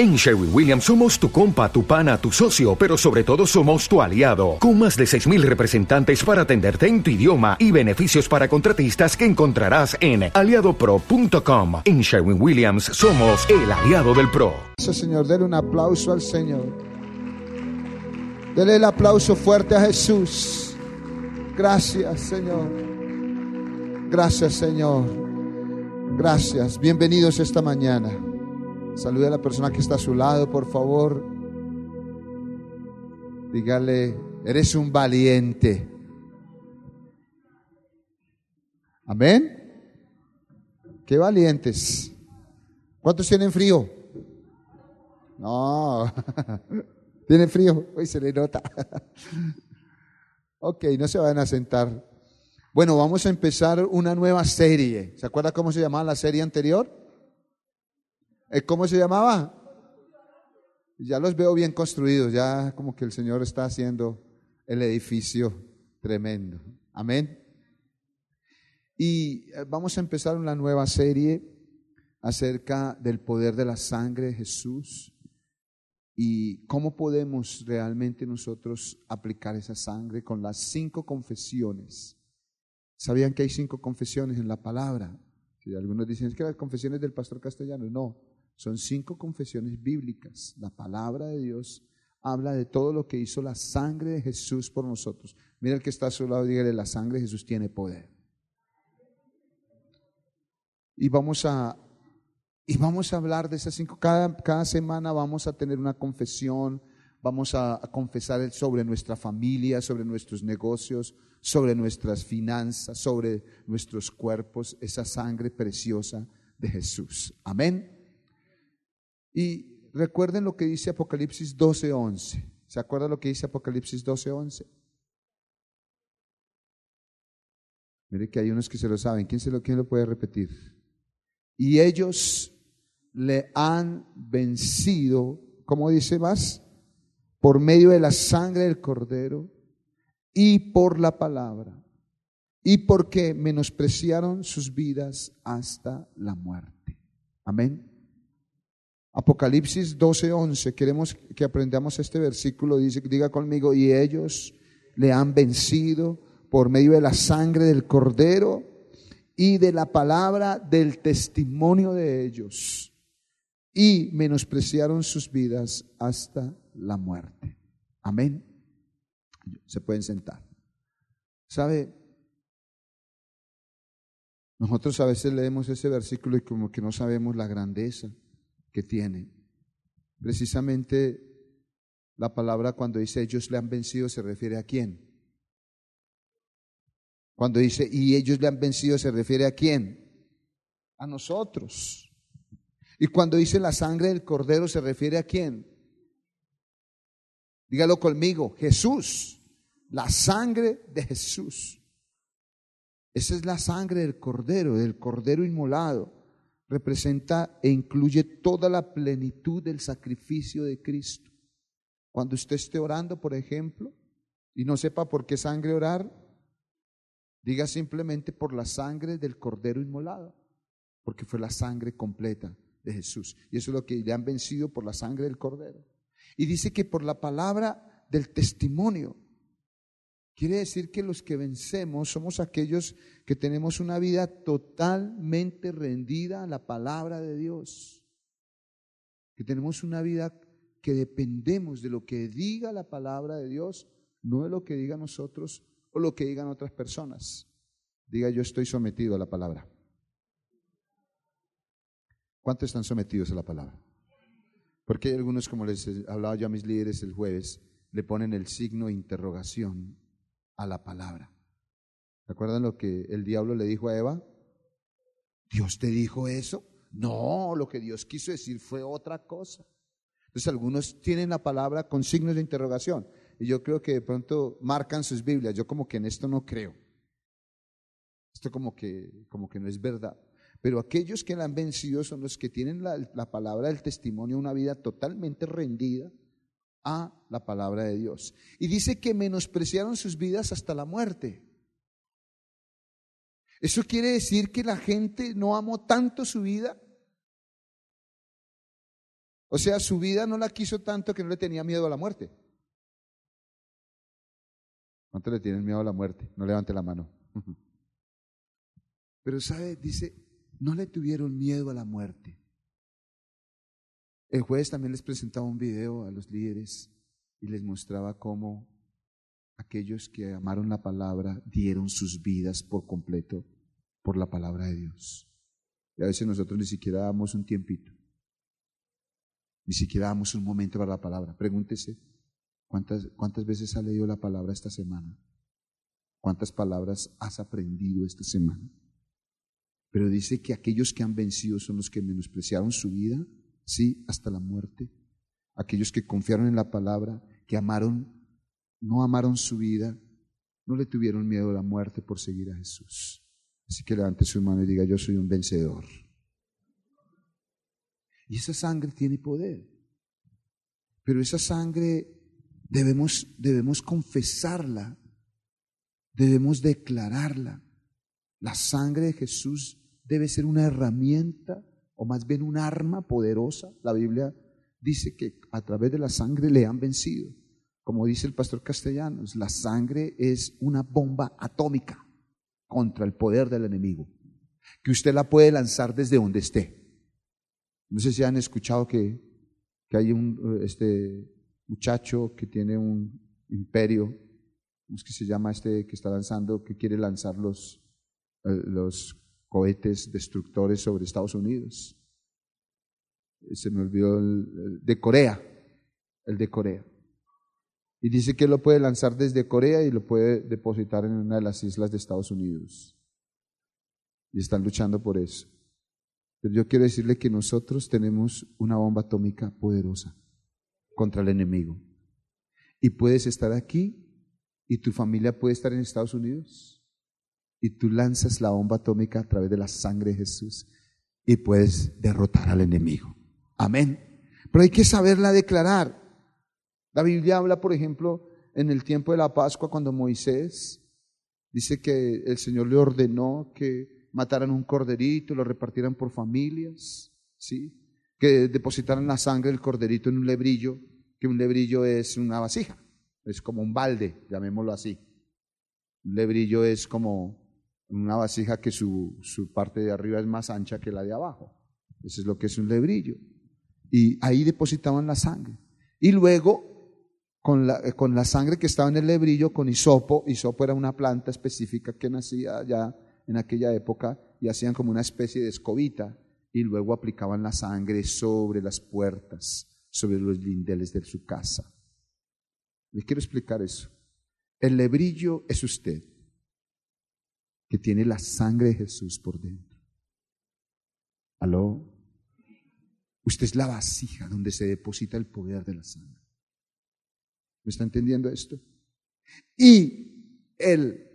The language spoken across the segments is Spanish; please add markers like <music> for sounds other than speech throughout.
En Sherwin Williams somos tu compa, tu pana, tu socio, pero sobre todo somos tu aliado, con más de 6.000 representantes para atenderte en tu idioma y beneficios para contratistas que encontrarás en aliadopro.com. En Sherwin Williams somos el aliado del PRO. Señor, denle un aplauso al Señor. Denle el aplauso fuerte a Jesús. Gracias, Señor. Gracias, Señor. Gracias. Bienvenidos esta mañana. Salude a la persona que está a su lado, por favor. Dígale, eres un valiente. Amén. Qué valientes. ¿Cuántos tienen frío? No. <laughs> ¿Tienen frío? Hoy se le nota. <laughs> ok, no se vayan a sentar. Bueno, vamos a empezar una nueva serie. ¿Se acuerda cómo se llamaba la serie anterior? Eh, ¿Cómo se llamaba? Ya los veo bien construidos, ya como que el Señor está haciendo el edificio tremendo. Amén. Y eh, vamos a empezar una nueva serie acerca del poder de la sangre de Jesús y cómo podemos realmente nosotros aplicar esa sangre con las cinco confesiones. ¿Sabían que hay cinco confesiones en la palabra? Si algunos dicen, es que las confesiones del pastor castellano, no. Son cinco confesiones bíblicas. La palabra de Dios habla de todo lo que hizo la sangre de Jesús por nosotros. Mira el que está a su lado, dígale, la sangre de Jesús tiene poder. Y vamos a, y vamos a hablar de esas cinco. Cada, cada semana vamos a tener una confesión, vamos a, a confesar sobre nuestra familia, sobre nuestros negocios, sobre nuestras finanzas, sobre nuestros cuerpos, esa sangre preciosa de Jesús. Amén. Y recuerden lo que dice Apocalipsis 12:11. ¿Se acuerdan lo que dice Apocalipsis 12:11? Mire que hay unos que se lo saben. ¿Quién, se lo, ¿Quién lo puede repetir? Y ellos le han vencido, ¿cómo dice más? Por medio de la sangre del cordero y por la palabra. Y porque menospreciaron sus vidas hasta la muerte. Amén. Apocalipsis 12:11, queremos que aprendamos este versículo, dice, diga conmigo, y ellos le han vencido por medio de la sangre del cordero y de la palabra del testimonio de ellos, y menospreciaron sus vidas hasta la muerte. Amén. Se pueden sentar. ¿Sabe? Nosotros a veces leemos ese versículo y como que no sabemos la grandeza que tiene. Precisamente la palabra cuando dice ellos le han vencido se refiere a quién. Cuando dice y ellos le han vencido se refiere a quién. A nosotros. Y cuando dice la sangre del cordero se refiere a quién. Dígalo conmigo, Jesús. La sangre de Jesús. Esa es la sangre del cordero, del cordero inmolado representa e incluye toda la plenitud del sacrificio de Cristo. Cuando usted esté orando, por ejemplo, y no sepa por qué sangre orar, diga simplemente por la sangre del cordero inmolado, porque fue la sangre completa de Jesús. Y eso es lo que le han vencido por la sangre del cordero. Y dice que por la palabra del testimonio, Quiere decir que los que vencemos somos aquellos que tenemos una vida totalmente rendida a la palabra de Dios. Que tenemos una vida que dependemos de lo que diga la palabra de Dios, no de lo que diga nosotros o lo que digan otras personas. Diga yo estoy sometido a la palabra. ¿Cuántos están sometidos a la palabra? Porque hay algunos, como les hablaba yo a mis líderes el jueves, le ponen el signo de interrogación a la palabra. ¿Se acuerdan lo que el diablo le dijo a Eva? ¿Dios te dijo eso? No, lo que Dios quiso decir fue otra cosa. Entonces algunos tienen la palabra con signos de interrogación y yo creo que de pronto marcan sus Biblias. Yo como que en esto no creo. Esto como que, como que no es verdad. Pero aquellos que la han vencido son los que tienen la, la palabra del testimonio, una vida totalmente rendida a la palabra de Dios. Y dice que menospreciaron sus vidas hasta la muerte. Eso quiere decir que la gente no amó tanto su vida O sea, su vida no la quiso tanto que no le tenía miedo a la muerte. ¿Cuánto le tienen miedo a la muerte? No levante la mano. <laughs> Pero sabe, dice, no le tuvieron miedo a la muerte. El jueves también les presentaba un video a los líderes y les mostraba cómo aquellos que amaron la palabra dieron sus vidas por completo por la palabra de Dios. Y a veces nosotros ni siquiera damos un tiempito, ni siquiera damos un momento para la palabra. Pregúntese, ¿cuántas, cuántas veces ha leído la palabra esta semana? ¿Cuántas palabras has aprendido esta semana? Pero dice que aquellos que han vencido son los que menospreciaron su vida, sí, hasta la muerte. Aquellos que confiaron en la palabra, que amaron, no amaron su vida, no le tuvieron miedo a la muerte por seguir a Jesús. Así que levante su mano y diga, yo soy un vencedor. Y esa sangre tiene poder. Pero esa sangre debemos, debemos confesarla, debemos declararla. La sangre de Jesús debe ser una herramienta o más bien un arma poderosa. La Biblia dice que a través de la sangre le han vencido. Como dice el pastor Castellanos, la sangre es una bomba atómica contra el poder del enemigo, que usted la puede lanzar desde donde esté. No sé si han escuchado que, que hay un este muchacho que tiene un imperio, ¿cómo es que se llama este que está lanzando, que quiere lanzar los, eh, los cohetes destructores sobre Estados Unidos. Se me olvidó el, de Corea, el de Corea. Y dice que lo puede lanzar desde Corea y lo puede depositar en una de las islas de Estados Unidos. Y están luchando por eso. Pero yo quiero decirle que nosotros tenemos una bomba atómica poderosa contra el enemigo. Y puedes estar aquí y tu familia puede estar en Estados Unidos y tú lanzas la bomba atómica a través de la sangre de Jesús y puedes derrotar al enemigo. Amén. Pero hay que saberla declarar. La Biblia habla, por ejemplo, en el tiempo de la Pascua, cuando Moisés dice que el Señor le ordenó que mataran un corderito, lo repartieran por familias, ¿sí? que depositaran la sangre del corderito en un lebrillo, que un lebrillo es una vasija, es como un balde, llamémoslo así. Un lebrillo es como una vasija que su, su, parte de arriba es más ancha que la de abajo. Eso es lo que es un lebrillo. Y ahí depositaban la sangre. Y luego, con la, con la sangre que estaba en el lebrillo, con hisopo, hisopo era una planta específica que nacía ya en aquella época, y hacían como una especie de escobita, y luego aplicaban la sangre sobre las puertas, sobre los lindeles de su casa. Les quiero explicar eso. El lebrillo es usted que tiene la sangre de Jesús por dentro. ¿Aló? Usted es la vasija donde se deposita el poder de la sangre. ¿Me está entendiendo esto? Y el,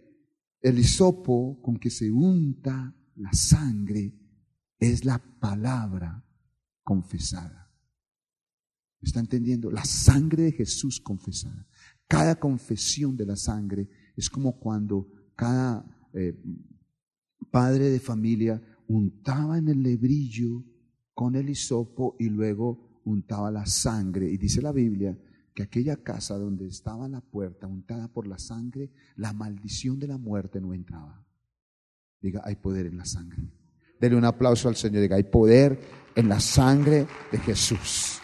el hisopo con que se unta la sangre es la palabra confesada. ¿Me está entendiendo? La sangre de Jesús confesada. Cada confesión de la sangre es como cuando cada eh, padre de familia untaba en el lebrillo con el hisopo y luego untaba la sangre. Y dice la Biblia que aquella casa donde estaba la puerta untada por la sangre, la maldición de la muerte no entraba. Diga, hay poder en la sangre. Dele un aplauso al Señor. Diga, hay poder en la sangre de Jesús.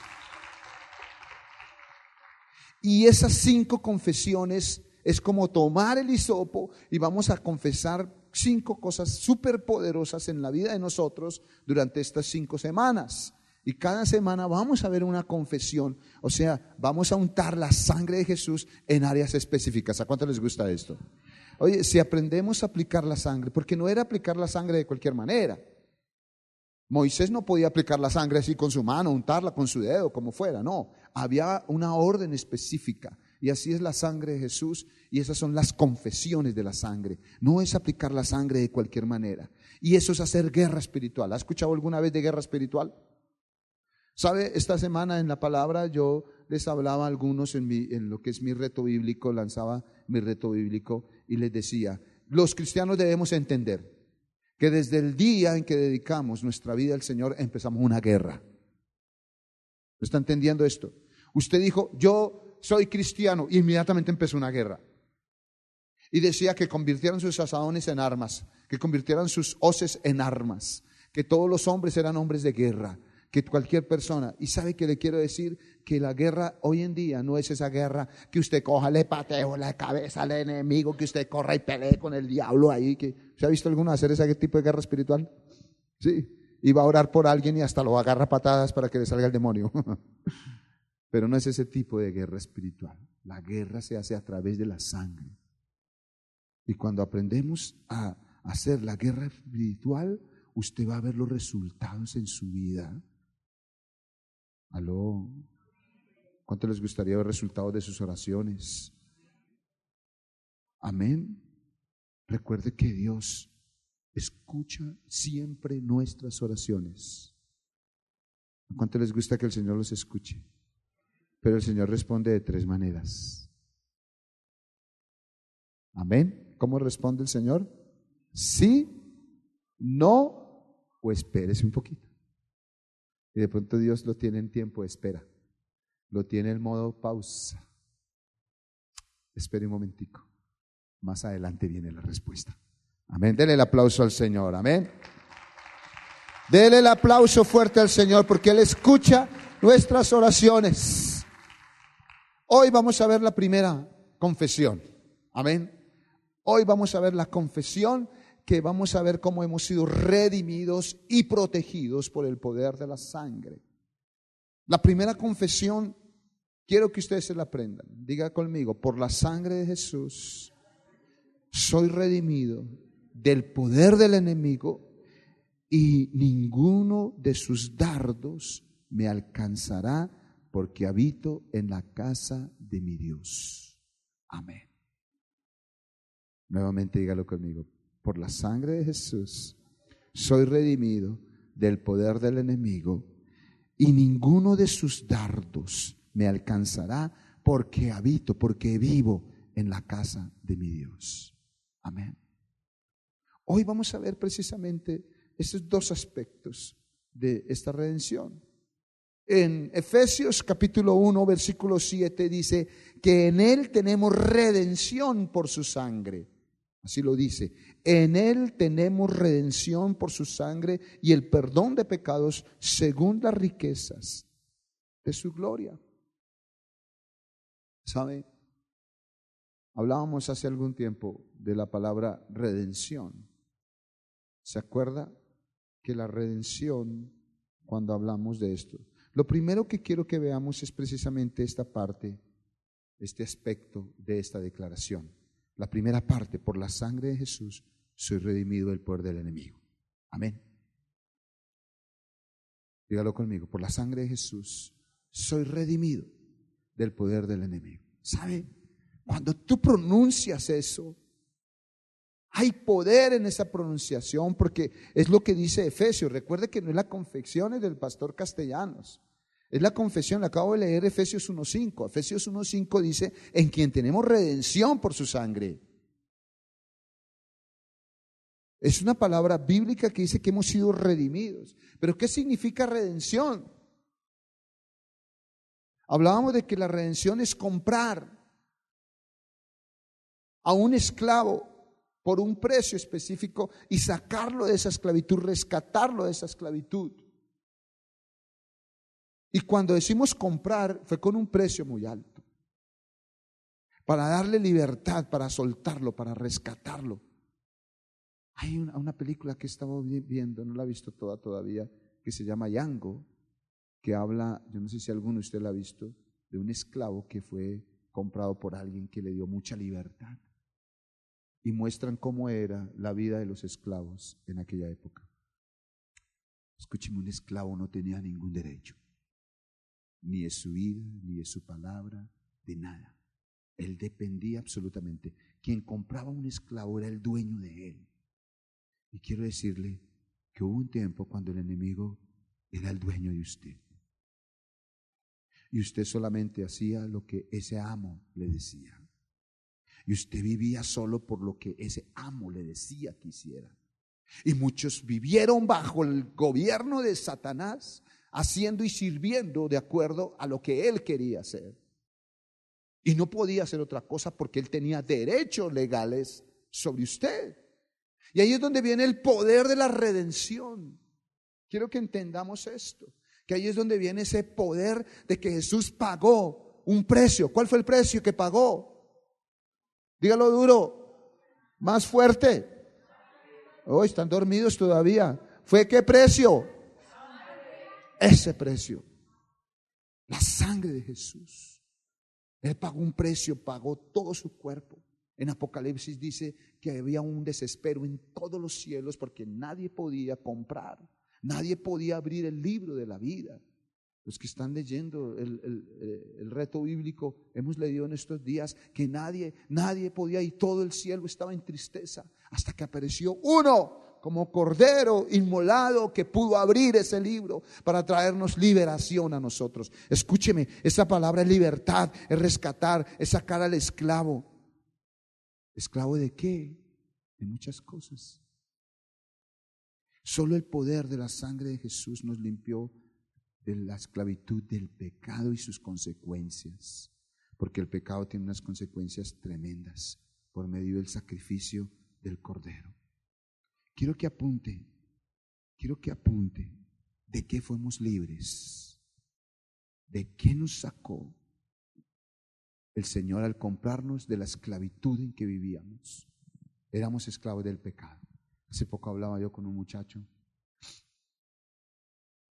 Y esas cinco confesiones es como tomar el hisopo y vamos a confesar cinco cosas súper poderosas en la vida de nosotros durante estas cinco semanas. Y cada semana vamos a ver una confesión, o sea, vamos a untar la sangre de Jesús en áreas específicas. ¿A cuánto les gusta esto? Oye, si aprendemos a aplicar la sangre, porque no era aplicar la sangre de cualquier manera. Moisés no podía aplicar la sangre así con su mano, untarla con su dedo, como fuera, no. Había una orden específica. Y así es la sangre de Jesús y esas son las confesiones de la sangre. No es aplicar la sangre de cualquier manera. Y eso es hacer guerra espiritual. ¿Ha escuchado alguna vez de guerra espiritual? ¿Sabe? Esta semana en la palabra yo les hablaba a algunos en, en lo que es mi reto bíblico, lanzaba mi reto bíblico y les decía, los cristianos debemos entender que desde el día en que dedicamos nuestra vida al Señor empezamos una guerra. ¿Está entendiendo esto? Usted dijo, yo soy cristiano, y inmediatamente empezó una guerra. Y decía que convirtieran sus asadones en armas, que convirtieran sus hoces en armas, que todos los hombres eran hombres de guerra, que cualquier persona. Y sabe que le quiero decir que la guerra hoy en día no es esa guerra que usted coja, le pateo la cabeza al enemigo, que usted corra y pelee con el diablo ahí. Que, ¿Se ha visto alguno hacer ese tipo de guerra espiritual? Sí. Y va a orar por alguien y hasta lo agarra patadas para que le salga el demonio. <laughs> Pero no es ese tipo de guerra espiritual. La guerra se hace a través de la sangre. Y cuando aprendemos a hacer la guerra espiritual, usted va a ver los resultados en su vida. Aló. ¿Cuánto les gustaría ver resultados de sus oraciones? Amén. Recuerde que Dios escucha siempre nuestras oraciones. ¿Cuánto les gusta que el Señor los escuche? Pero el Señor responde de tres maneras. Amén. ¿Cómo responde el Señor? Sí, no o espérese un poquito. Y de pronto Dios lo tiene en tiempo de espera. Lo tiene en modo pausa. Espere un momentico. Más adelante viene la respuesta. Amén. Dele el aplauso al Señor. Amén. Dele el aplauso fuerte al Señor porque Él escucha nuestras oraciones. Hoy vamos a ver la primera confesión. Amén. Hoy vamos a ver la confesión que vamos a ver cómo hemos sido redimidos y protegidos por el poder de la sangre. La primera confesión, quiero que ustedes se la aprendan. Diga conmigo, por la sangre de Jesús, soy redimido del poder del enemigo y ninguno de sus dardos me alcanzará porque habito en la casa de mi Dios. Amén. Nuevamente dígalo conmigo. Por la sangre de Jesús soy redimido del poder del enemigo y ninguno de sus dardos me alcanzará porque habito, porque vivo en la casa de mi Dios. Amén. Hoy vamos a ver precisamente esos dos aspectos de esta redención. En Efesios capítulo 1, versículo 7 dice que en Él tenemos redención por su sangre. Así lo dice. En Él tenemos redención por su sangre y el perdón de pecados según las riquezas de su gloria. ¿Sabe? Hablábamos hace algún tiempo de la palabra redención. ¿Se acuerda que la redención, cuando hablamos de esto, lo primero que quiero que veamos es precisamente esta parte, este aspecto de esta declaración. La primera parte, por la sangre de Jesús, soy redimido del poder del enemigo. Amén. Dígalo conmigo, por la sangre de Jesús, soy redimido del poder del enemigo. ¿Sabe? Cuando tú pronuncias eso, hay poder en esa pronunciación porque es lo que dice Efesios. Recuerde que no es la confección del pastor Castellanos. Es la confesión, acabo de leer Efesios 1.5. Efesios 1.5 dice, en quien tenemos redención por su sangre. Es una palabra bíblica que dice que hemos sido redimidos. Pero ¿qué significa redención? Hablábamos de que la redención es comprar a un esclavo por un precio específico y sacarlo de esa esclavitud, rescatarlo de esa esclavitud. Y cuando decimos comprar, fue con un precio muy alto. Para darle libertad, para soltarlo, para rescatarlo. Hay una, película que he estado viendo, no la he visto toda todavía, que se llama Yango, que habla, yo no sé si alguno de ustedes la ha visto, de un esclavo que fue comprado por alguien que le dio mucha libertad y muestran cómo era la vida de los esclavos en aquella época. Escúcheme, un esclavo no tenía ningún derecho, ni de su vida, ni de su palabra, de nada. Él dependía absolutamente. Quien compraba un esclavo era el dueño de él. Y quiero decirle que hubo un tiempo cuando el enemigo era el dueño de usted. Y usted solamente hacía lo que ese amo le decía. Y usted vivía solo por lo que ese amo le decía que hiciera. Y muchos vivieron bajo el gobierno de Satanás haciendo y sirviendo de acuerdo a lo que Él quería hacer. Y no podía hacer otra cosa porque Él tenía derechos legales sobre usted. Y ahí es donde viene el poder de la redención. Quiero que entendamos esto, que ahí es donde viene ese poder de que Jesús pagó un precio. ¿Cuál fue el precio que pagó? Dígalo duro, más fuerte. Hoy están dormidos todavía. ¿Fue qué precio? Ese precio. La sangre de Jesús. Él pagó un precio, pagó todo su cuerpo. En Apocalipsis dice que había un desespero en todos los cielos porque nadie podía comprar, nadie podía abrir el libro de la vida. Los que están leyendo el, el, reto bíblico, hemos leído en estos días que nadie, nadie podía y todo el cielo estaba en tristeza hasta que apareció uno como cordero inmolado que pudo abrir ese libro para traernos liberación a nosotros. Escúcheme, esa palabra es libertad, es rescatar, es sacar al esclavo. ¿Esclavo de qué? De muchas cosas. Solo el poder de la sangre de Jesús nos limpió de la esclavitud del pecado y sus consecuencias, porque el pecado tiene unas consecuencias tremendas por medio del sacrificio del Cordero. Quiero que apunte, quiero que apunte de qué fuimos libres, de qué nos sacó el Señor al comprarnos de la esclavitud en que vivíamos. Éramos esclavos del pecado. Hace poco hablaba yo con un muchacho,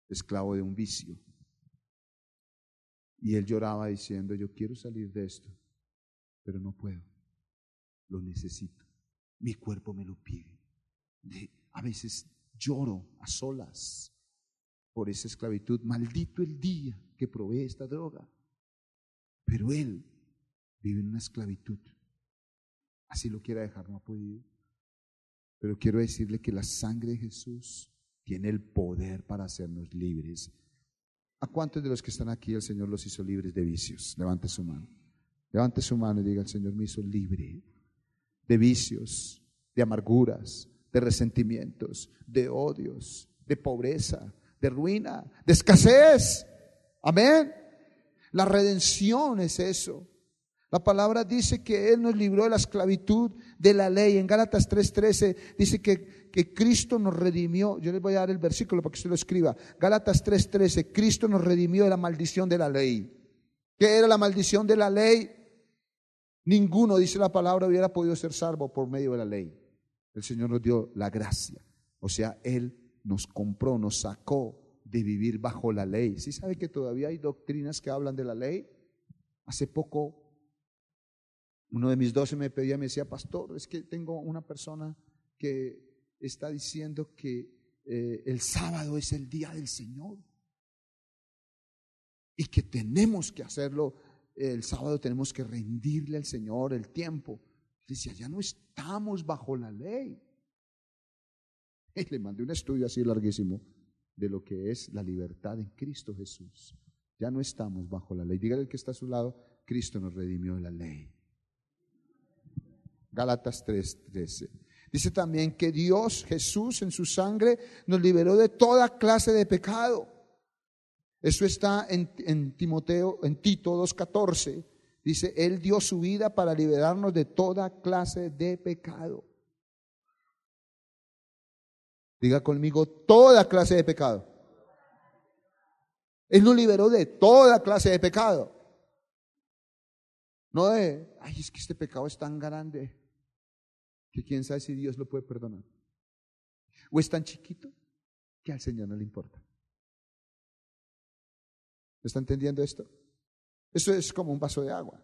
esclavo de un vicio. Y él lloraba diciendo, yo quiero salir de esto, pero no puedo, lo necesito. Mi cuerpo me lo pide. a veces lloro a solas por esa esclavitud. Maldito el día que probé esta droga. Pero él vive en una esclavitud. Así lo quiera dejar, no ha podido. Pero quiero decirle que la sangre de Jesús tiene el poder para hacernos libres. ¿A cuántos de los que están aquí el Señor los hizo libres de vicios? Levante su mano. Levante su mano y diga, el Señor me hizo libre de vicios, de amarguras, de resentimientos, de odios, de pobreza, de ruina, de escasez. Amén. La redención es eso. La palabra dice que Él nos libró de la esclavitud de la ley. En Gálatas 3:13 dice que, que, Cristo nos redimió. Yo les voy a dar el versículo para que usted lo escriba. Gálatas 3:13, Cristo nos redimió de la maldición de la ley. ¿Qué era la maldición de la ley? Ninguno, dice la palabra, hubiera podido ser salvo por medio de la ley. El Señor nos dio la gracia. O sea, Él nos compró, nos sacó de vivir bajo la ley. ¿Sí sabe que todavía hay doctrinas que hablan de la ley? Hace poco uno de mis doce me pedía, me decía, pastor, es que tengo una persona que está diciendo que eh, el sábado es el día del Señor y que tenemos que hacerlo el sábado tenemos que rendirle al Señor el tiempo. Decía, ya no estamos bajo la ley. <laughs> Y le mandé un estudio así larguísimo de lo que es la libertad en Cristo Jesús. Ya no estamos bajo la ley. Dígale al que está a su lado, Cristo nos redimió de la ley. Gálatas 3:13. Dice también que Dios, Jesús, en su sangre, nos liberó de toda clase de pecado. Eso está en, Timoteo, en Tito 2.14. Dice, Él dio su vida para liberarnos de toda clase de pecado. Diga conmigo, toda clase de pecado. Él nos liberó de toda clase de pecado. No de, ay, es que este pecado es tan grande que quién sabe si Dios lo puede perdonar. O es tan chiquito que al Señor no le importa. ¿Está entendiendo esto? Eso es como un vaso de agua.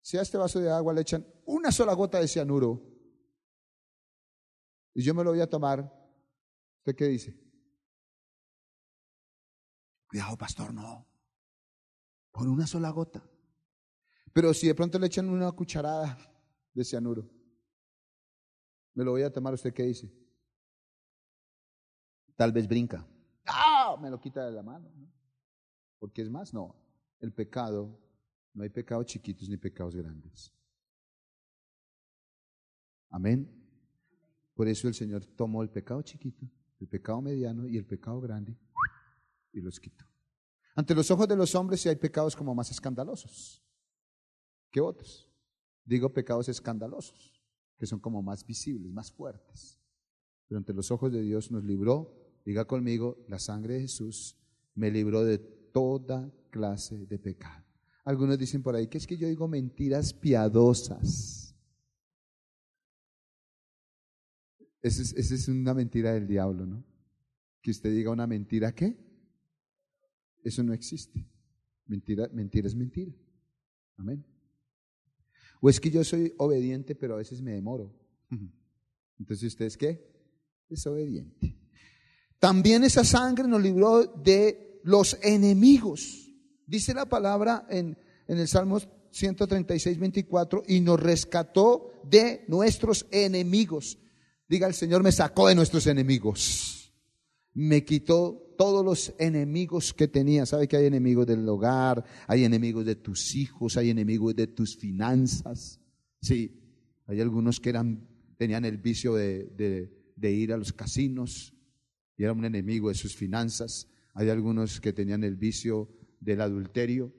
Si a este vaso de agua le echan una sola gota de cianuro y yo me lo voy a tomar, ¿usted qué dice? Cuidado, pastor, no. Por una sola gota. Pero si de pronto le echan una cucharada de cianuro, me lo voy a tomar, ¿usted qué dice? Tal vez brinca. ¡Ah! Me lo quita de la mano. Porque es más, no, el pecado, no hay pecados chiquitos ni pecados grandes. Amén. Por eso el Señor tomó el pecado chiquito, el pecado mediano y el pecado grande y los quitó. Ante los ojos de los hombres si hay pecados como más escandalosos que otros. Digo pecados escandalosos, que son como más visibles, más fuertes. Pero ante los ojos de Dios nos libró, diga conmigo, la sangre de Jesús me libró de toda clase de pecado. Algunos dicen por ahí que es que yo digo mentiras piadosas. Esa es, es una mentira del diablo, ¿no? Que usted diga una mentira, ¿qué? Eso no existe. Mentira, mentira es mentira. Amén. O es que yo soy obediente, pero a veces me demoro. Entonces, ¿usted es qué? Es obediente. También esa sangre nos libró de los enemigos. Dice la palabra en, en el Salmo 136, 24, y nos rescató de nuestros enemigos. Diga, el Señor me sacó de nuestros enemigos. Me quitó todos los enemigos que tenía. ¿Sabe que hay enemigos del hogar? Hay enemigos de tus hijos, hay enemigos de tus finanzas. Sí, hay algunos que eran, tenían el vicio de, de, ir a los casinos y era un enemigo de sus finanzas. Hay algunos que tenían el vicio del adulterio,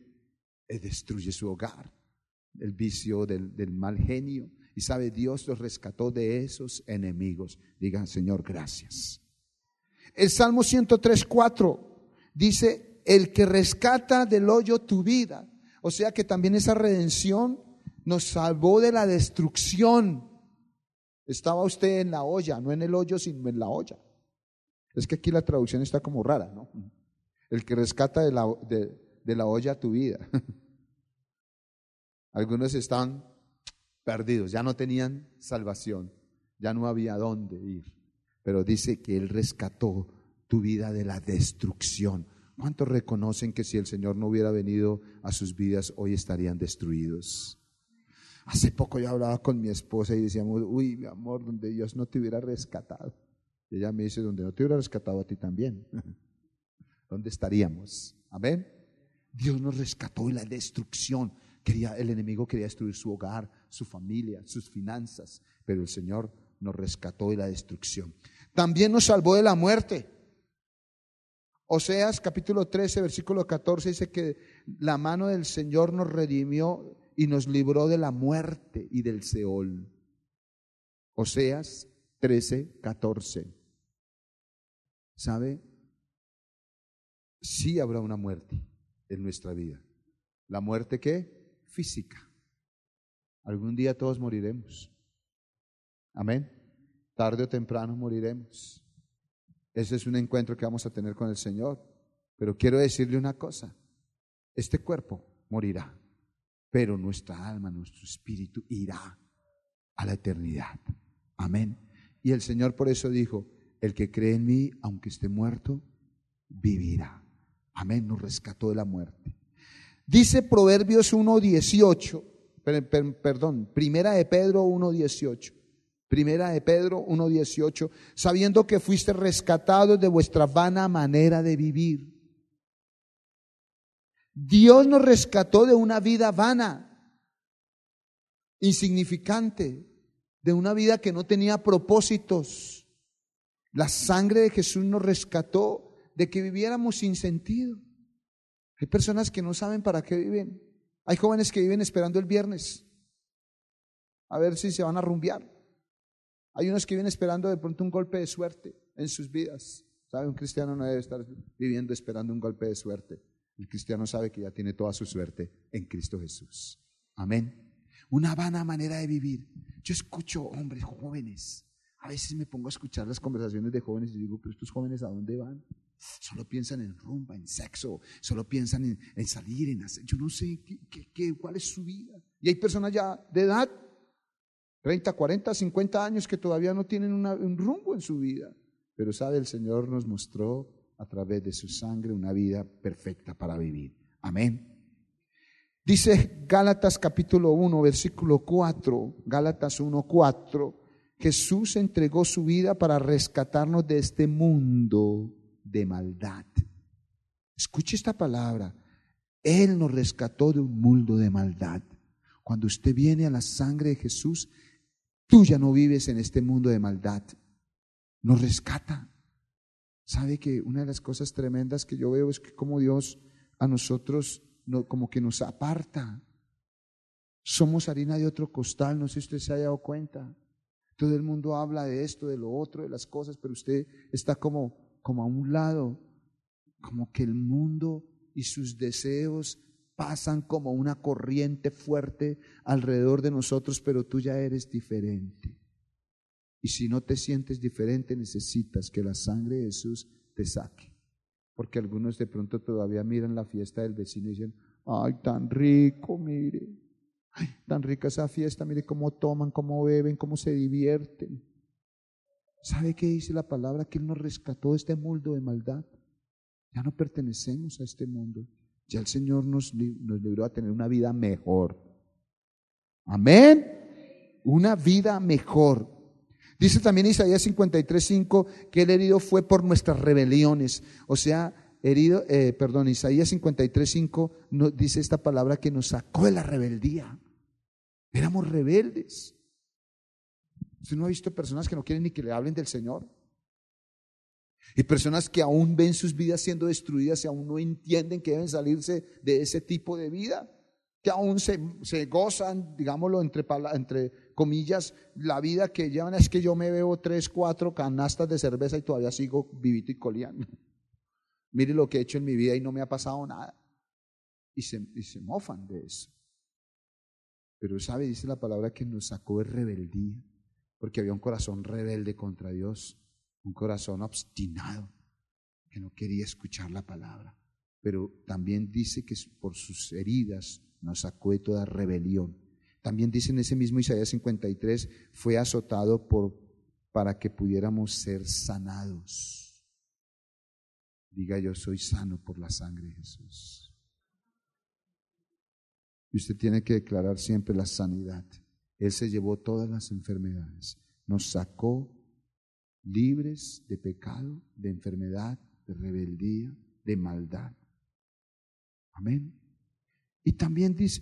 eh, destruye su hogar. El vicio del, del mal genio. Y sabe, Dios los rescató de esos enemigos. Digan, Señor, gracias. El Salmo 103, 4 dice, el que rescata del hoyo tu vida. O sea que también esa redención nos salvó de la destrucción. Estaba usted en la olla, no en el hoyo, sino en la olla. Es que aquí la traducción está como rara, ¿no? El que rescata de la, de, de la olla tu vida. <laughs> Algunos están perdidos, ya no tenían salvación, ya no había dónde ir. Pero dice que Él rescató tu vida de la destrucción. ¿Cuántos reconocen que si el Señor no hubiera venido a sus vidas, hoy estarían destruidos? Hace poco yo hablaba con mi esposa y decíamos, uy, mi amor, donde Dios no te hubiera rescatado. Y ella me dice, donde no te hubiera rescatado a ti también. <laughs> ¿Dónde estaríamos? Amén. Dios nos rescató de la destrucción. Quería, el enemigo quería destruir su hogar, su familia, sus finanzas, pero el Señor nos rescató de la destrucción. También nos salvó de la muerte. Oseas capítulo 13, versículo 14 dice que la mano del Señor nos redimió y nos libró de la muerte y del Seol. Oseas 13, 14. ¿Sabe? Sí habrá una muerte en nuestra vida. ¿La muerte qué? Física. Algún día todos moriremos. Amén. Tarde o temprano moriremos. Ese es un encuentro que vamos a tener con el Señor. Pero quiero decirle una cosa. Este cuerpo morirá, pero nuestra alma, nuestro espíritu irá a la eternidad. Amén. Y el Señor por eso dijo, el que cree en mí, aunque esté muerto, vivirá. Amén, nos rescató de la muerte. Dice Proverbios 1.18, perdón, Primera de Pedro 1.18. Primera de Pedro 1.18, sabiendo que fuiste rescatados de vuestra vana manera de vivir. Dios nos rescató de una vida vana, insignificante, de una vida que no tenía propósitos. La sangre de Jesús nos rescató de que viviéramos sin sentido. Hay personas que no saben para qué viven. Hay jóvenes que viven esperando el viernes a ver si se van a rumbear. Hay unos que viven esperando de pronto un golpe de suerte en sus vidas. ¿Sabe? Un cristiano no debe estar viviendo esperando un golpe de suerte. El cristiano sabe que ya tiene toda su suerte en Cristo Jesús. Amén. Una vana manera de vivir. Yo escucho hombres jóvenes. A veces me pongo a escuchar las conversaciones de jóvenes y digo, pero estos jóvenes a dónde van? Solo piensan en rumba, en sexo, solo piensan en, salir, en hacer, yo no sé qué, qué, cuál es su vida. Y hay personas ya de edad 30, 40, 50 años que todavía no tienen un rumbo en su vida. Pero sabe, el Señor nos mostró a través de su sangre una vida perfecta para vivir. Amén. Dice Gálatas capítulo 1, versículo 4, Gálatas 1, 4, Jesús entregó su vida para rescatarnos de este mundo de maldad. Escuche esta palabra. Él nos rescató de un mundo de maldad. Cuando usted viene a la sangre de Jesús, Tú ya no vives en este mundo de maldad. Nos rescata. Sabe que una de las cosas tremendas que yo veo es que como Dios a nosotros no, como que nos aparta. Somos harina de otro costal, no sé si usted se haya dado cuenta. Todo el mundo habla de esto, de lo otro, de las cosas, pero usted está como, como a un lado, como que el mundo y sus deseos pasan como una corriente fuerte alrededor de nosotros, pero tú ya eres diferente. Y si no te sientes diferente, necesitas que la sangre de Jesús te saque. Porque algunos de pronto todavía miran la fiesta del vecino y dicen, ay, tan rico, mire, ay, tan rica esa fiesta, mire cómo toman, cómo beben, cómo se divierten. ¿Sabe qué dice la palabra? Que Él nos rescató de este mundo de maldad. Ya no pertenecemos a este mundo. Ya el Señor nos, nos libró a tener una vida mejor. Amén. Una vida mejor. Dice también Isaías 53:5 que el herido fue por nuestras rebeliones. O sea, herido, eh, perdón, Isaías 53:5 no, dice esta palabra que nos sacó de la rebeldía. Éramos rebeldes. ¿Usted no ha visto personas que no quieren ni que le hablen del Señor? Y personas que aún ven sus vidas siendo destruidas y aún no entienden que deben salirse de ese tipo de vida, que aún se, se gozan, digámoslo, entre, entre comillas, la vida que llevan es que yo me bebo tres, cuatro canastas de cerveza y todavía sigo vivito y coleando. Mire lo que he hecho en mi vida y no me ha pasado nada. Y se, y se mofan de eso. Pero sabe, dice la palabra que nos sacó de rebeldía, porque había un corazón rebelde contra Dios, un corazón obstinado, que no quería escuchar la palabra. Pero también dice que por sus heridas nos sacó de toda rebelión. También dice en ese mismo Isaías 53, fue azotado por, para que pudiéramos ser sanados. Diga yo soy sano por la sangre de Jesús. Y usted tiene que declarar siempre la sanidad. Él se llevó todas las enfermedades. Nos sacó libres de pecado, de enfermedad, de rebeldía, de maldad. Amén. Y también dice,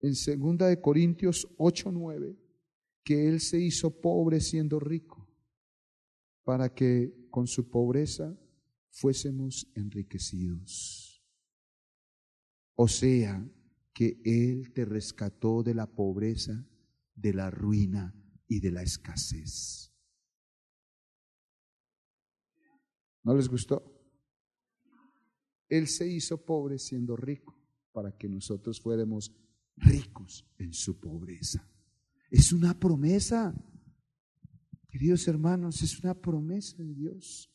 en segunda de Corintios 8:9 que él se hizo pobre siendo rico para que con su pobreza fuésemos enriquecidos. O sea, que él te rescató de la pobreza, de la ruina y de la escasez. ¿No les gustó? Él se hizo pobre siendo rico para que nosotros fuéramos ricos en su pobreza. Es una promesa. Queridos hermanos, es una promesa de Dios.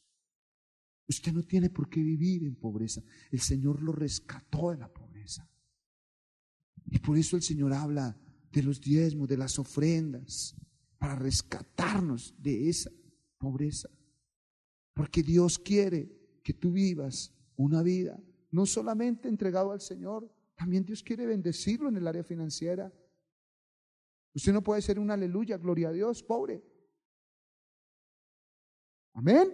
Usted no tiene por qué vivir en pobreza. El Señor lo rescató de la pobreza. Y por eso el Señor habla de los diezmos, de las ofrendas, para rescatarnos de esa pobreza. Porque Dios quiere que tú vivas una vida no solamente entregado al Señor, también Dios quiere bendecirlo en el área financiera. Usted no puede ser un aleluya, gloria a Dios, pobre. Amén.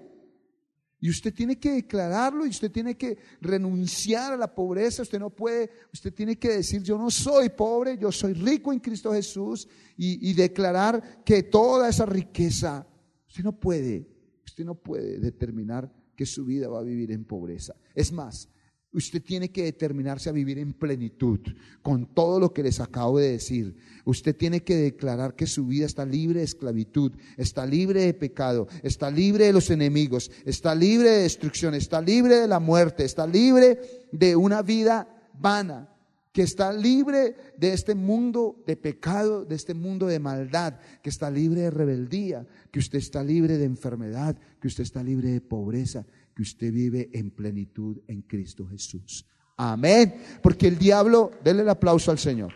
Y usted tiene que declararlo y usted tiene que renunciar a la pobreza. Usted no puede, usted tiene que decir, yo no soy pobre, yo soy rico en Cristo Jesús y, y declarar que toda esa riqueza, usted no puede, usted no puede determinar que su vida va a vivir en pobreza. Es más, Usted tiene que determinarse a vivir en plenitud con todo lo que les acabo de decir. Usted tiene que declarar que su vida está libre de esclavitud, está libre de pecado, está libre de los enemigos, está libre de destrucción, está libre de la muerte, está libre de una vida vana, que está libre de este mundo de pecado, de este mundo de maldad, que está libre de rebeldía, que usted está libre de enfermedad, que usted está libre de pobreza, que usted vive en plenitud en Cristo Jesús. Amén. Porque el diablo, denle el aplauso al Señor.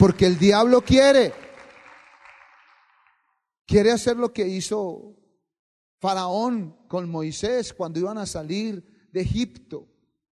Porque el diablo quiere, quiere hacer lo que hizo Faraón con Moisés cuando iban a salir de Egipto.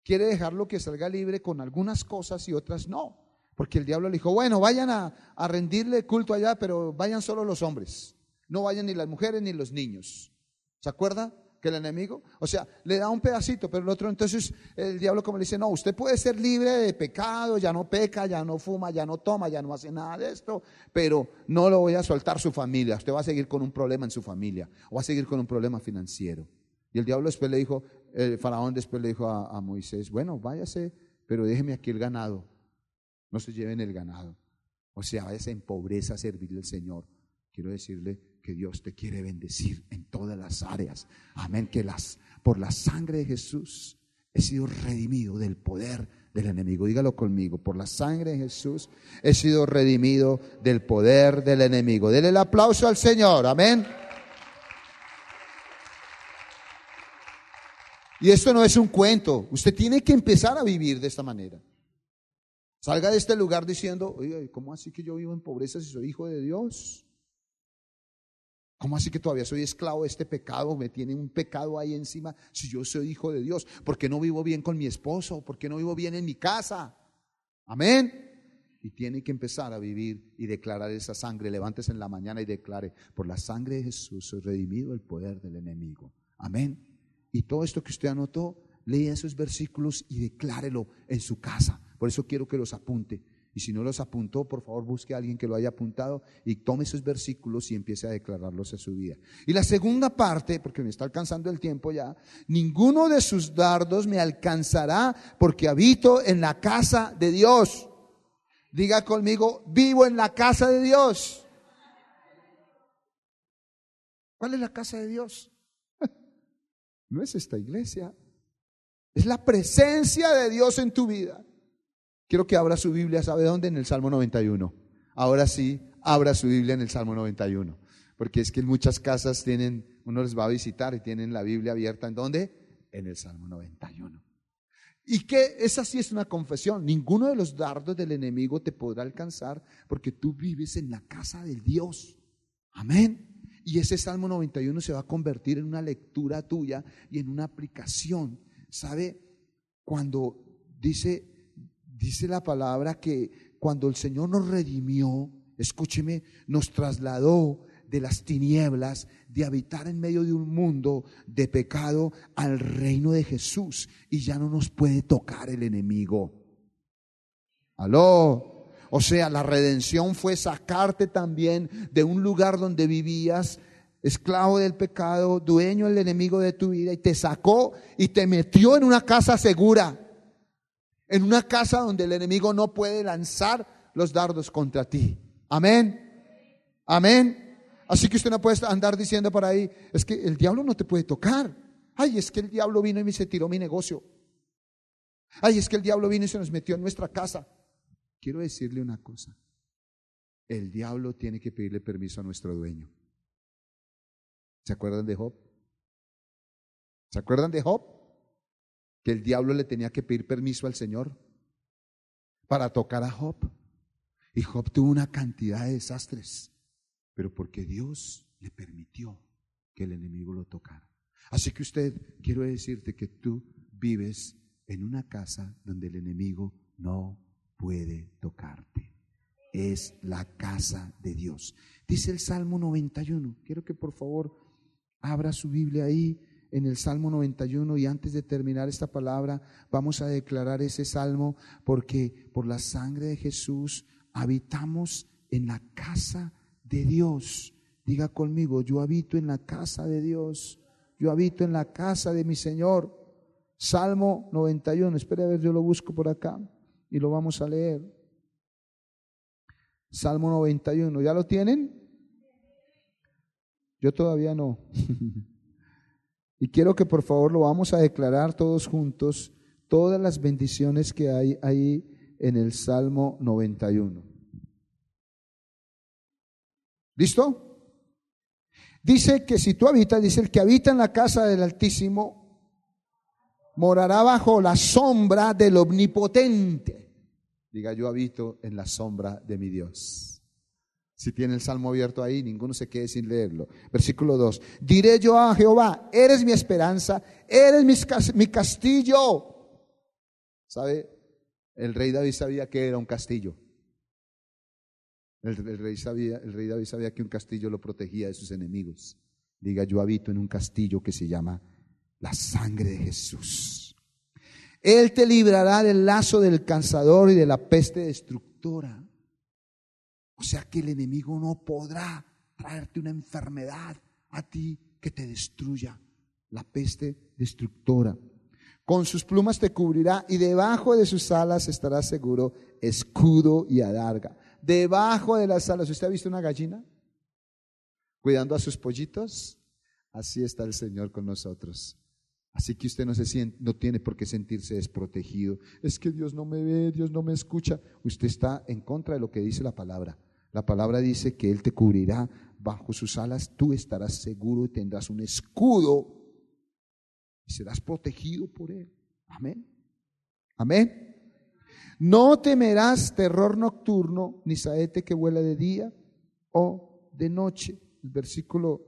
Quiere dejarlo que salga libre con algunas cosas y otras no. Porque el diablo le dijo, bueno, vayan a, rendirle culto allá, pero vayan solo los hombres. No vayan ni las mujeres ni los niños. ¿Se acuerda? que el enemigo. O sea, le da un pedacito, pero el otro entonces el diablo como le dice, no, usted puede ser libre de pecado, ya no peca, ya no fuma, ya no toma, ya no hace nada de esto, pero no lo voy a soltar su familia. Usted va a seguir con un problema en su familia o va a seguir con un problema financiero. Y el diablo después le dijo, el faraón después le dijo a, Moisés, bueno, váyase, pero déjeme aquí el ganado. No se lleven el ganado. O sea, váyase en pobreza a servirle al Señor. Quiero decirle que Dios te quiere bendecir en todas las áreas. Amén. Que las, por la sangre de Jesús he sido redimido del poder del enemigo. Dígalo conmigo. Por la sangre de Jesús he sido redimido del poder del enemigo. Dele el aplauso al Señor. Amén. Y esto no es un cuento. Usted tiene que empezar a vivir de esta manera. Salga de este lugar diciendo, oye, ¿cómo así que yo vivo en pobreza si soy hijo de Dios? ¿Cómo así que todavía soy esclavo de este pecado? Me tiene un pecado ahí encima si yo soy hijo de Dios. ¿Por qué no vivo bien con mi esposo? ¿Por qué no vivo bien en mi casa? Amén. Y tiene que empezar a vivir y declarar esa sangre. Levántese en la mañana y declare, por la sangre de Jesús soy redimido el poder del enemigo. Amén. Y todo esto que usted anotó, lea esos versículos y declárelo en su casa. Por eso quiero que los apunte. Y si no los apuntó, por favor busque a alguien que lo haya apuntado y tome esos versículos y empiece a declararlos a su vida. Y la segunda parte, porque me está alcanzando el tiempo ya, ninguno de sus dardos me alcanzará porque habito en la casa de Dios. Diga conmigo, vivo en la casa de Dios. ¿Cuál es la casa de Dios? No es esta iglesia. Es la presencia de Dios en tu vida. Quiero que abra su Biblia, ¿sabe dónde? En el Salmo 91. Ahora sí, abra su Biblia en el Salmo 91. Porque es que en muchas casas tienen, uno les va a visitar y tienen la Biblia abierta. ¿En dónde? En el Salmo 91. Y que esa sí es una confesión. Ninguno de los dardos del enemigo te podrá alcanzar porque tú vives en la casa del Dios. Amén. Y ese Salmo 91 se va a convertir en una lectura tuya y en una aplicación. ¿Sabe? Cuando dice Dice la palabra que cuando el Señor nos redimió, escúcheme, nos trasladó de las tinieblas, de habitar en medio de un mundo de pecado al reino de Jesús y ya no nos puede tocar el enemigo. Aló. O sea, la redención fue sacarte también de un lugar donde vivías esclavo del pecado, dueño del enemigo de tu vida y te sacó y te metió en una casa segura en una casa donde el enemigo no puede lanzar los dardos contra ti. Amén. Amén. Así que usted no puede andar diciendo por ahí, es que el diablo no te puede tocar. Ay, es que el diablo vino y me se tiró mi negocio. Ay, es que el diablo vino y se nos metió en nuestra casa. Quiero decirle una cosa. El diablo tiene que pedirle permiso a nuestro dueño. ¿Se acuerdan de Job? ¿Se acuerdan de Job? que el diablo le tenía que pedir permiso al Señor para tocar a Job. Y Job tuvo una cantidad de desastres, pero porque Dios le permitió que el enemigo lo tocara. Así que usted, quiero decirte que tú vives en una casa donde el enemigo no puede tocarte. Es la casa de Dios. Dice el Salmo 91. Quiero que por favor abra su Biblia ahí en el Salmo 91 y antes de terminar esta palabra vamos a declarar ese salmo porque por la sangre de Jesús habitamos en la casa de Dios. Diga conmigo, yo habito en la casa de Dios, yo habito en la casa de mi Señor. Salmo 91, espere a ver, yo lo busco por acá y lo vamos a leer. Salmo 91, ¿ya lo tienen? Yo todavía no. <laughs> Y quiero que por favor lo vamos a declarar todos juntos, todas las bendiciones que hay ahí en el Salmo 91. ¿Listo? Dice que si tú habitas, dice el que habita en la casa del Altísimo, morará bajo la sombra del Omnipotente. Diga, yo habito en la sombra de mi Dios. Si tiene el salmo abierto ahí, ninguno se quede sin leerlo. Versículo 2. Diré yo a Jehová, eres mi esperanza, eres mi castillo. ¿Sabe? El rey David sabía que era un castillo. El, rey sabía, el rey David sabía que un castillo lo protegía de sus enemigos. Diga, yo habito en un castillo que se llama La sangre de Jesús. Él te librará del lazo del cansador y de la peste destructora. O sea que el enemigo no podrá traerte una enfermedad a ti que te destruya. La peste destructora. Con sus plumas te cubrirá y debajo de sus alas estarás seguro, escudo y adarga. Debajo de las alas, ¿usted ha visto una gallina? Cuidando a sus pollitos. Así está el Señor con nosotros. Así que usted no, se siente, no tiene por qué sentirse desprotegido. Es que Dios no me ve, Dios no me escucha. Usted está en contra de lo que dice la palabra. La palabra dice que Él te cubrirá bajo sus alas, tú estarás seguro y tendrás un escudo y serás protegido por Él. Amén. Amén. No temerás terror nocturno, ni saete que vuela de día o de noche. El versículo,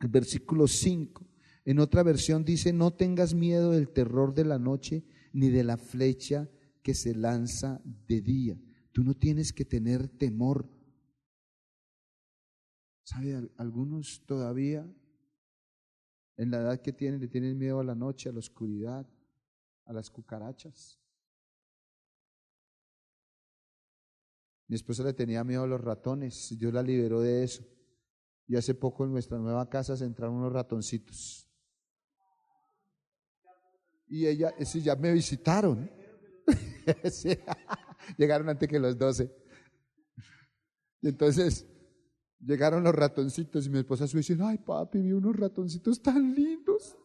el versículo 5. En otra versión dice, no tengas miedo del terror de la noche, ni de la flecha que se lanza de día. Tú no tienes que tener temor. ¿Sabe? Algunos todavía en la edad que tienen, le tienen miedo a la noche, a la oscuridad, a las cucarachas. Mi esposa le tenía miedo a los ratones, Dios la liberó de eso. Y hace poco en nuestra nueva casa se entraron unos ratoncitos. Y ella, sí, ya me visitaron. <laughs> <laughs> llegaron antes que los doce. Y entonces Llegaron los ratoncitos y mi esposa se dice, ay papi, vi unos ratoncitos tan lindos.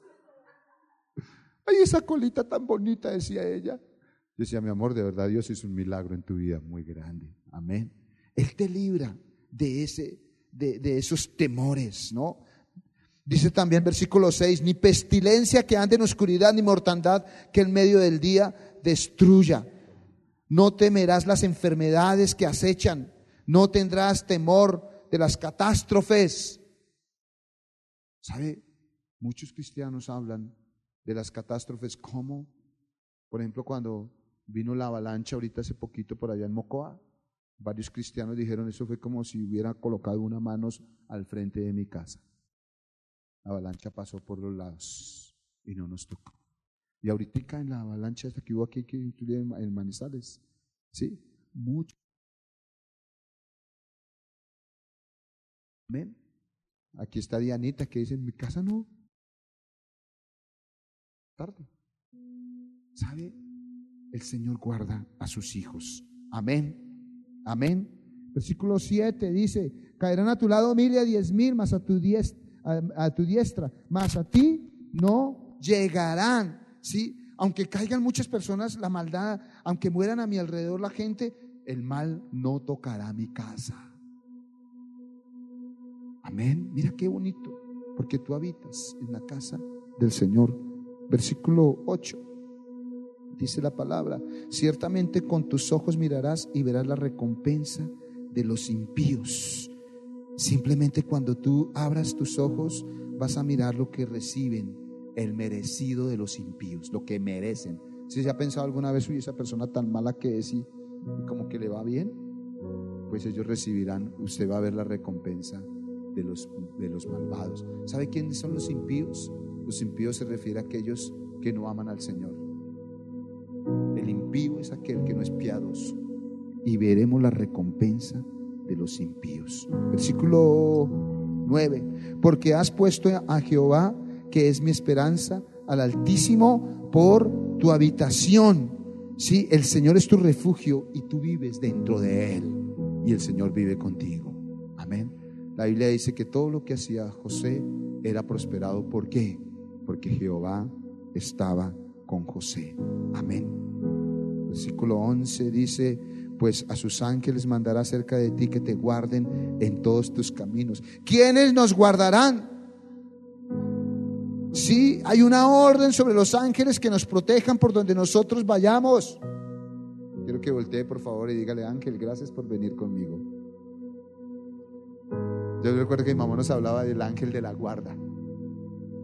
<laughs> Ay, esa colita tan bonita, decía ella. Decía, mi amor, de verdad Dios hizo un milagro en tu vida muy grande. Amén. Él te libra de, ese, de, de esos temores, ¿no? Dice también versículo 6, ni pestilencia que ande en oscuridad, ni mortandad que en medio del día destruya. No temerás las enfermedades que acechan, no tendrás temor de las catástrofes. ¿Sabe? Muchos cristianos hablan de las catástrofes como, por ejemplo, cuando vino la avalancha ahorita hace poquito por allá en Mocoa, varios cristianos dijeron eso fue como si hubiera colocado una mano al frente de mi casa. La avalancha pasó por los lados y no nos tocó. Y ahorita en la avalancha esta que hubo aquí, que en Manizales, ¿sí? Muchos Amén. Aquí está Dianita que dice, en mi casa no. Tarde. ¿Sabe? El Señor guarda a sus hijos. Amén. Amén. Versículo 7 dice, caerán a tu lado mil y a diez mil, más a tu diestra, a, tu diestra, más a ti no llegarán. ¿Sí? Aunque caigan muchas personas, la maldad, aunque mueran a mi alrededor la gente, el mal no tocará mi casa. Amén. Mira qué bonito, porque tú habitas en la casa del Señor. Versículo 8. Dice la palabra, ciertamente con tus ojos mirarás y verás la recompensa de los impíos. Simplemente cuando tú abras tus ojos vas a mirar lo que reciben, el merecido de los impíos, lo que merecen. Si se ha pensado alguna vez, uy, esa persona tan mala que es y, y como que le va bien, pues ellos recibirán, usted va a ver la recompensa de los, de los malvados. ¿Sabe quiénes son los impíos? Los impíos se refiere a aquellos que no aman al Señor. El impío es aquel que no es piadoso. Y veremos la recompensa de los impíos. Versículo 9. Porque has puesto a Jehová, que es mi esperanza, al Altísimo por tu habitación. Sí, el Señor es tu refugio y tú vives dentro de Él. Y el Señor vive contigo. Amén. La Biblia dice que todo lo que hacía José era prosperado. Porque Jehová estaba con José. Amén. Versículo 11 dice, pues a sus ángeles mandará cerca de ti que te guarden en todos tus caminos. ¿Quiénes nos guardarán? Sí, hay una orden sobre los ángeles que nos protejan por donde nosotros vayamos. Quiero que voltee por favor y dígale, ángel, gracias por venir conmigo. Yo recuerdo que mi mamá nos hablaba del ángel de la guarda.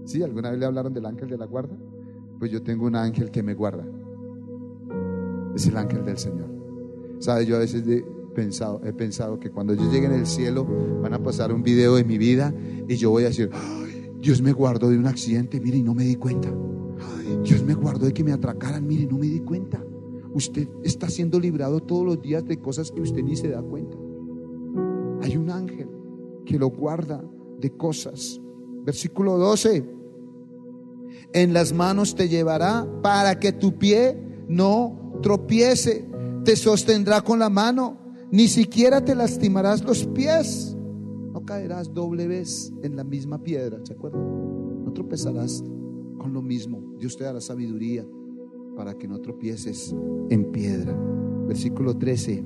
¿Sí? ¿Alguna vez le hablaron del ángel de la guarda? Pues yo tengo un ángel que me guarda. Es el ángel del Señor. ¿Sabe? Yo a veces he pensado, que cuando yo llegue en el cielo van a pasar un video de mi vida y yo voy a decir, Ay, Dios me guardó de un accidente, mire, y no me di cuenta. Dios me guardó de que me atracaran, mire, no me di cuenta. Usted está siendo librado todos los días de cosas que usted ni se da cuenta. Hay un ángel que lo guarda de cosas. Versículo 12. En las manos te llevará para que tu pie no tropiece. Te sostendrá con la mano. Ni siquiera te lastimarás los pies. No caerás doble vez en la misma piedra. ¿Se acuerdan? No tropezarás con lo mismo. Dios te da la sabiduría para que no tropieces en piedra. Versículo 13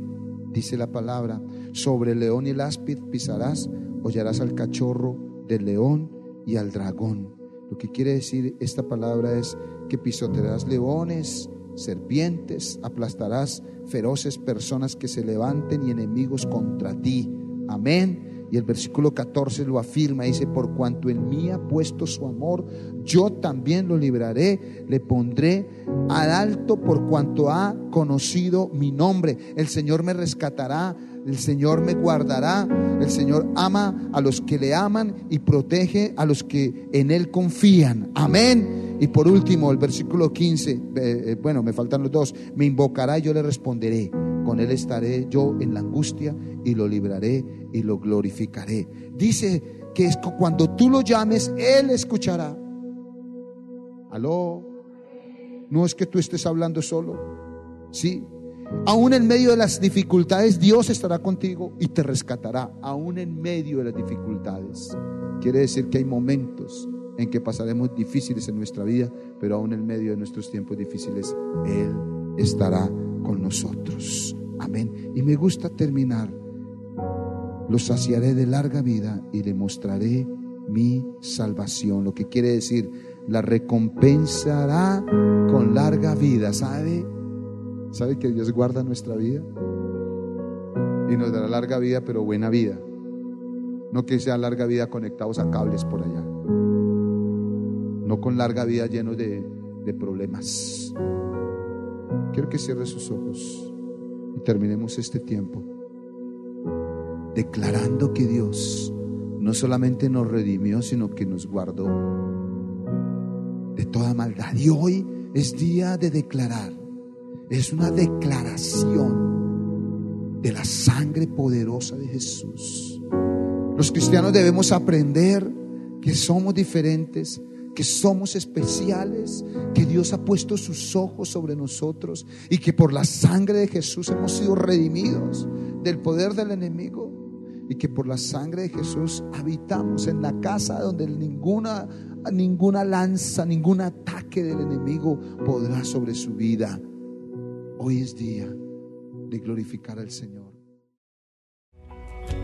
dice la palabra, sobre león y el áspid pisarás, hollarás al cachorro del león y al dragón. Lo que quiere decir esta palabra es que pisotearás leones, serpientes, aplastarás feroces personas que se levanten y enemigos contra ti. Amén. Y el versículo 14 lo afirma, dice, por cuanto en mí ha puesto su amor, yo también lo libraré, le pondré al alto por cuanto ha conocido mi nombre. El Señor me rescatará, el Señor me guardará, el Señor ama a los que le aman y protege a los que en Él confían. Amén. Y por último, el versículo 15, eh, eh, bueno, me faltan los dos, me invocará y yo le responderé. Con Él estaré yo en la angustia y lo libraré y lo glorificaré. Dice que es cuando tú lo llames, Él escuchará. Aló. No es que tú estés hablando solo. Sí. Aún en medio de las dificultades, Dios estará contigo y te rescatará. Aún en medio de las dificultades. Quiere decir que hay momentos en que pasaremos difíciles en nuestra vida, pero aún en medio de nuestros tiempos difíciles, Él estará con nosotros. Amén. Y me gusta terminar. Lo saciaré de larga vida y le mostraré mi salvación. Lo que quiere decir, la recompensará con larga vida. ¿Sabe? ¿Sabe que Dios guarda nuestra vida? Y nos dará larga vida, pero buena vida. No que sea larga vida conectados a cables por allá. Con larga vida llenos de, de problemas. Quiero que cierre sus ojos y terminemos este tiempo declarando que Dios no solamente nos redimió, sino que nos guardó de toda maldad. Y hoy es día de declarar, es una declaración de la sangre poderosa de Jesús. Los cristianos debemos aprender que somos diferentes, que somos especiales, que Dios ha puesto sus ojos sobre nosotros y que por la sangre de Jesús hemos sido redimidos del poder del enemigo y que por la sangre de Jesús habitamos en la casa donde ninguna ninguna lanza, ningún ataque del enemigo podrá sobre su vida. Hoy es día de glorificar al Señor.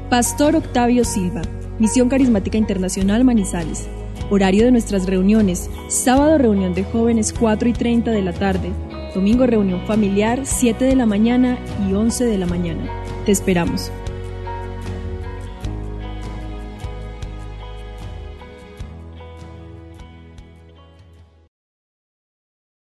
Pastor Octavio Silva, Misión Carismática Internacional Manizales. Horario de nuestras reuniones. Sábado reunión de jóvenes 4 y 30 de la tarde. Domingo reunión familiar 7 de la mañana y 11 de la mañana. Te esperamos.